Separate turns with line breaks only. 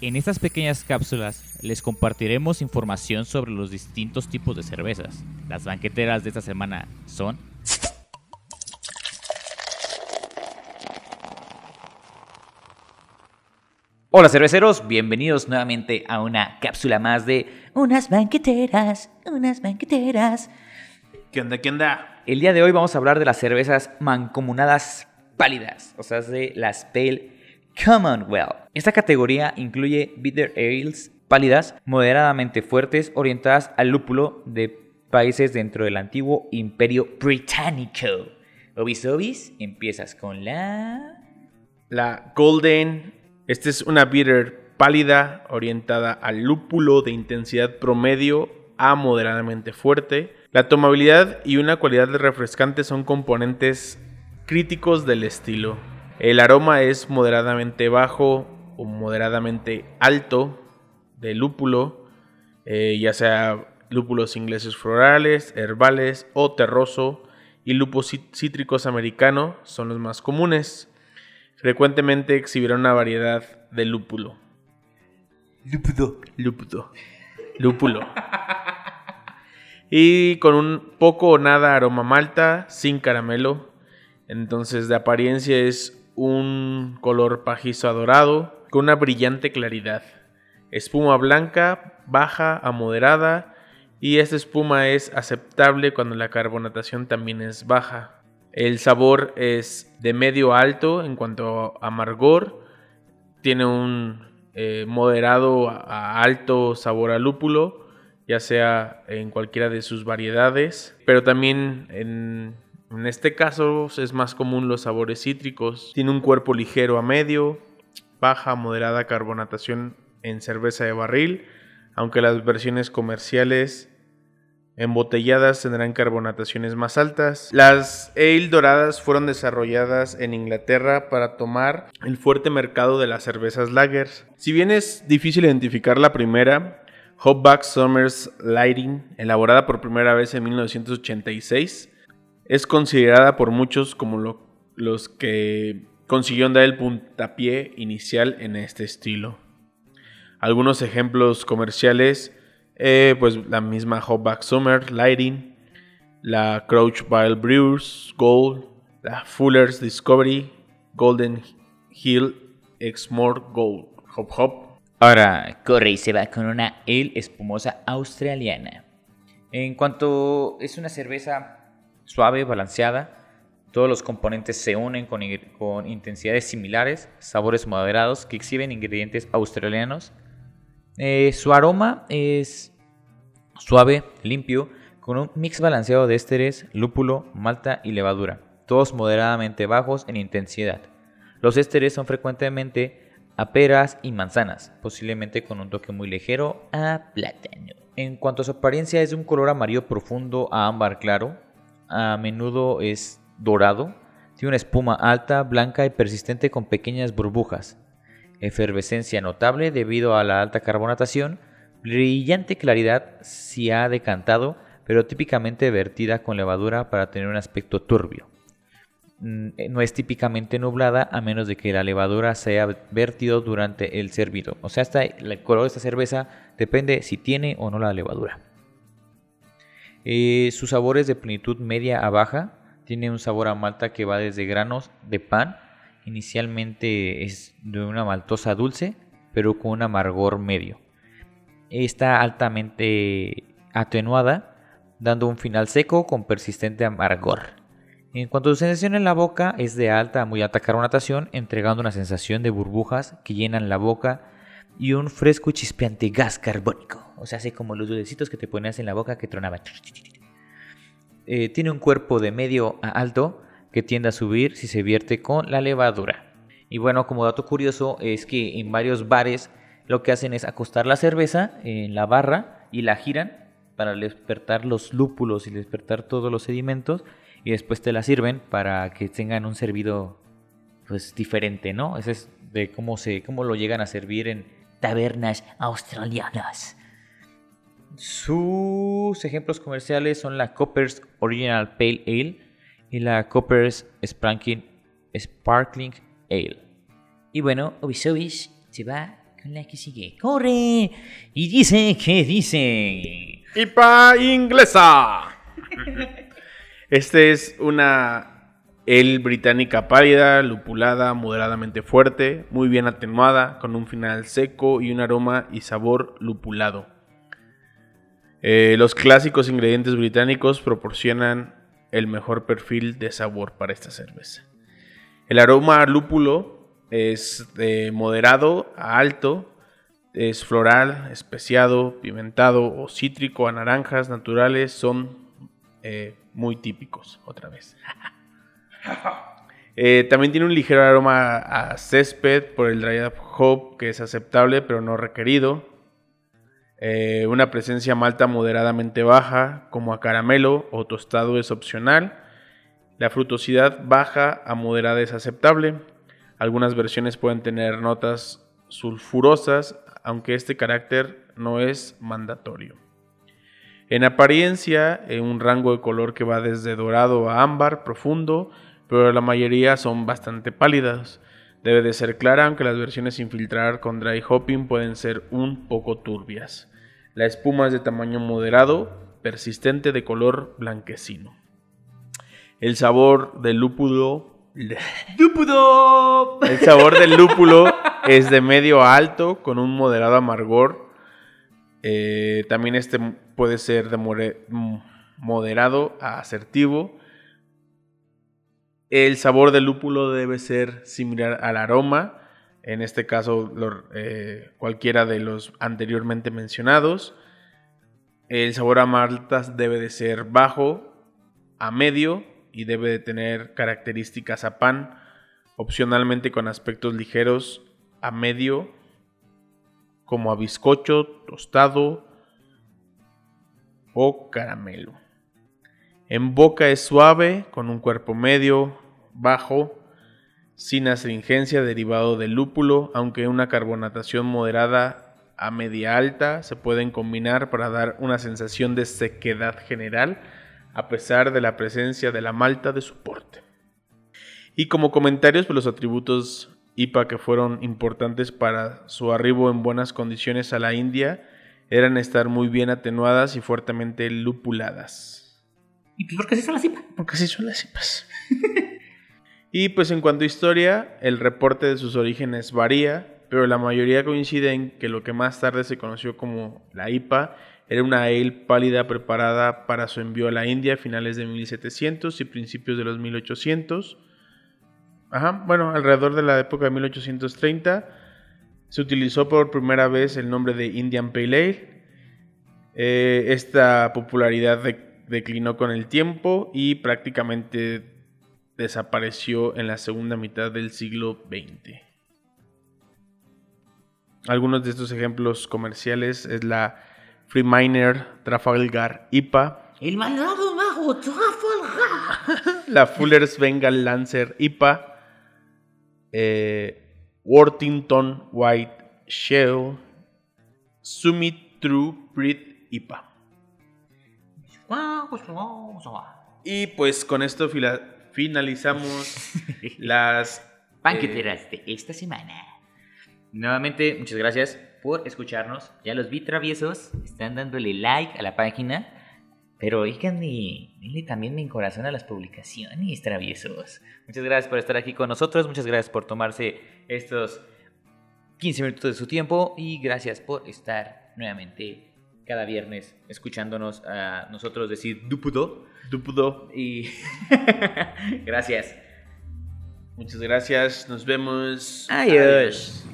En estas pequeñas cápsulas les compartiremos información sobre los distintos tipos de cervezas. Las banqueteras de esta semana son... Hola cerveceros, bienvenidos nuevamente a una cápsula más de unas banqueteras, unas banqueteras.
¿Qué onda? ¿Qué onda?
El día de hoy vamos a hablar de las cervezas mancomunadas pálidas, o sea, de las Pale Commonwealth. Esta categoría incluye bitter ales pálidas, moderadamente fuertes, orientadas al lúpulo de países dentro del antiguo imperio británico. Obis obis, empiezas con la...
La Golden. Esta es una bitter pálida orientada al lúpulo de intensidad promedio a moderadamente fuerte. La tomabilidad y una cualidad refrescante son componentes críticos del estilo. El aroma es moderadamente bajo o moderadamente alto de lúpulo, eh, ya sea lúpulos ingleses florales, herbales o terroso, y lúpulos cítricos americano son los más comunes. Frecuentemente exhibirán una variedad de lúpulo.
Lúpulo.
Lúpulo. Lúpulo. y con un poco o nada aroma malta, sin caramelo. Entonces de apariencia es un color pajizo dorado con una brillante claridad. Espuma blanca, baja a moderada y esta espuma es aceptable cuando la carbonatación también es baja. El sabor es de medio alto en cuanto a amargor, tiene un eh, moderado a alto sabor a lúpulo, ya sea en cualquiera de sus variedades, pero también en en este caso es más común los sabores cítricos. Tiene un cuerpo ligero a medio, baja, moderada carbonatación en cerveza de barril, aunque las versiones comerciales embotelladas tendrán carbonataciones más altas. Las ale doradas fueron desarrolladas en Inglaterra para tomar el fuerte mercado de las cervezas lagers. Si bien es difícil identificar la primera, Hopback Summers Lighting, elaborada por primera vez en 1986, es considerada por muchos como los que consiguieron dar el puntapié inicial en este estilo. Algunos ejemplos comerciales, eh, pues la misma Hopback Summer Lighting, la Crouch Bile Brewers Gold, la Fuller's Discovery, Golden Hill Exmore Gold, Hop Hop.
Ahora corre y se va con una ale espumosa australiana. En cuanto es una cerveza suave, balanceada. Todos los componentes se unen con, intensidades similares, sabores moderados que exhiben ingredientes australianos. Eh, su aroma es suave, limpio, con un mix balanceado de ésteres, lúpulo, malta y levadura, todos moderadamente bajos en intensidad. Los ésteres son frecuentemente a peras y manzanas, posiblemente con un toque muy ligero a plátano. En cuanto a su apariencia es de un color amarillo profundo a ámbar claro, a menudo es dorado, tiene una espuma alta, blanca y persistente con pequeñas burbujas. Efervescencia notable debido a la alta carbonatación, brillante claridad si ha decantado, pero típicamente vertida con levadura para tener un aspecto turbio. Mm, eh, no es típicamente nublada a menos de que la levadura sea vertido durante el servido. O sea, el color de esta cerveza depende si tiene o no la levadura. Eh, su sabor es de plenitud media a baja. Tiene un sabor a malta que va desde granos de pan. Inicialmente es de una maltosa dulce, pero con un amargor medio. Está altamente atenuada, dando un final seco con persistente amargor. En cuanto a su sensación en la boca, es de alta a muy alta carbonatación, entregando una sensación de burbujas que llenan la boca y un fresco y chispeante gas carbónico. O sea, así como los dulcecitos que te ponías en la boca que tronaban. Eh, tiene un cuerpo de medio a alto que tiende a subir si se vierte con la levadura. Y bueno, como dato curioso es que en varios bares lo que hacen es acostar la cerveza en la barra y la giran para despertar los lúpulos y despertar todos los sedimentos y después te la sirven para que tengan un servido pues diferente, ¿no? Ese es de cómo se cómo lo llegan a servir en tabernas australianas. Sus ejemplos comerciales son la Coppers Original Pale Ale y la Coppers Sparkling, Sparkling Ale. Y bueno, Obisobis se va con con la que sigue. ¡Corre! Y dice que dice.
IPA inglesa. Este es una el británica pálida, lupulada, moderadamente fuerte, muy bien atenuada, con un final seco y un aroma y sabor lupulado. Eh, los clásicos ingredientes británicos proporcionan el mejor perfil de sabor para esta cerveza. El aroma lúpulo es de moderado a alto, es floral, especiado, pimentado o cítrico a naranjas naturales, son eh, muy típicos otra vez. Eh, también tiene un ligero aroma a césped por el dry up hop que es aceptable pero no requerido. Eh, una presencia malta moderadamente baja como a caramelo o tostado es opcional. La frutosidad baja a moderada es aceptable. Algunas versiones pueden tener notas sulfurosas, aunque este carácter no es mandatorio. En apariencia, en un rango de color que va desde dorado a ámbar profundo, pero la mayoría son bastante pálidas. Debe de ser clara, aunque las versiones sin filtrar con dry hopping pueden ser un poco turbias. La espuma es de tamaño moderado, persistente de color blanquecino. El sabor del lúpulo.
¡Lúpulo!
El sabor del lúpulo es de medio a alto, con un moderado amargor. Eh, también este puede ser de moderado a asertivo el sabor del lúpulo debe ser similar al aroma, en este caso eh, cualquiera de los anteriormente mencionados. El sabor a maltas debe de ser bajo a medio y debe de tener características a pan, opcionalmente con aspectos ligeros a medio, como a bizcocho, tostado o caramelo. En boca es suave, con un cuerpo medio, bajo, sin astringencia derivado del lúpulo, aunque una carbonatación moderada a media alta se pueden combinar para dar una sensación de sequedad general, a pesar de la presencia de la malta de soporte. Y como comentarios por los atributos IPA que fueron importantes para su arribo en buenas condiciones a la India, eran estar muy bien atenuadas y fuertemente lupuladas.
¿Y pues por qué así son las IPAs?
Porque así son las IPAs. y pues en cuanto a historia, el reporte de sus orígenes varía, pero la mayoría coincide en que lo que más tarde se conoció como la IPA era una ale pálida preparada para su envío a la India a finales de 1700 y principios de los 1800. Ajá, bueno, alrededor de la época de 1830 se utilizó por primera vez el nombre de Indian Pale Ale. Eh, esta popularidad de declinó con el tiempo y prácticamente desapareció en la segunda mitad del siglo XX. Algunos de estos ejemplos comerciales es la Freeminer Trafalgar IPA.
El malvado mago Trafalgar.
la Fuller's Bengal Lancer IPA. Eh, Worthington White Shell. Summit True Breed IPA. Y pues con esto finalizamos las
banqueteras eh, de esta semana. Nuevamente, muchas gracias por escucharnos. Ya los vi traviesos, están dándole like a la página. Pero oiganle, denle también mi corazón a las publicaciones, traviesos. Muchas gracias por estar aquí con nosotros. Muchas gracias por tomarse estos 15 minutos de su tiempo. Y gracias por estar nuevamente cada viernes escuchándonos a nosotros decir dupudo.
Dupudo.
Y gracias.
Muchas gracias. Nos vemos.
Adiós.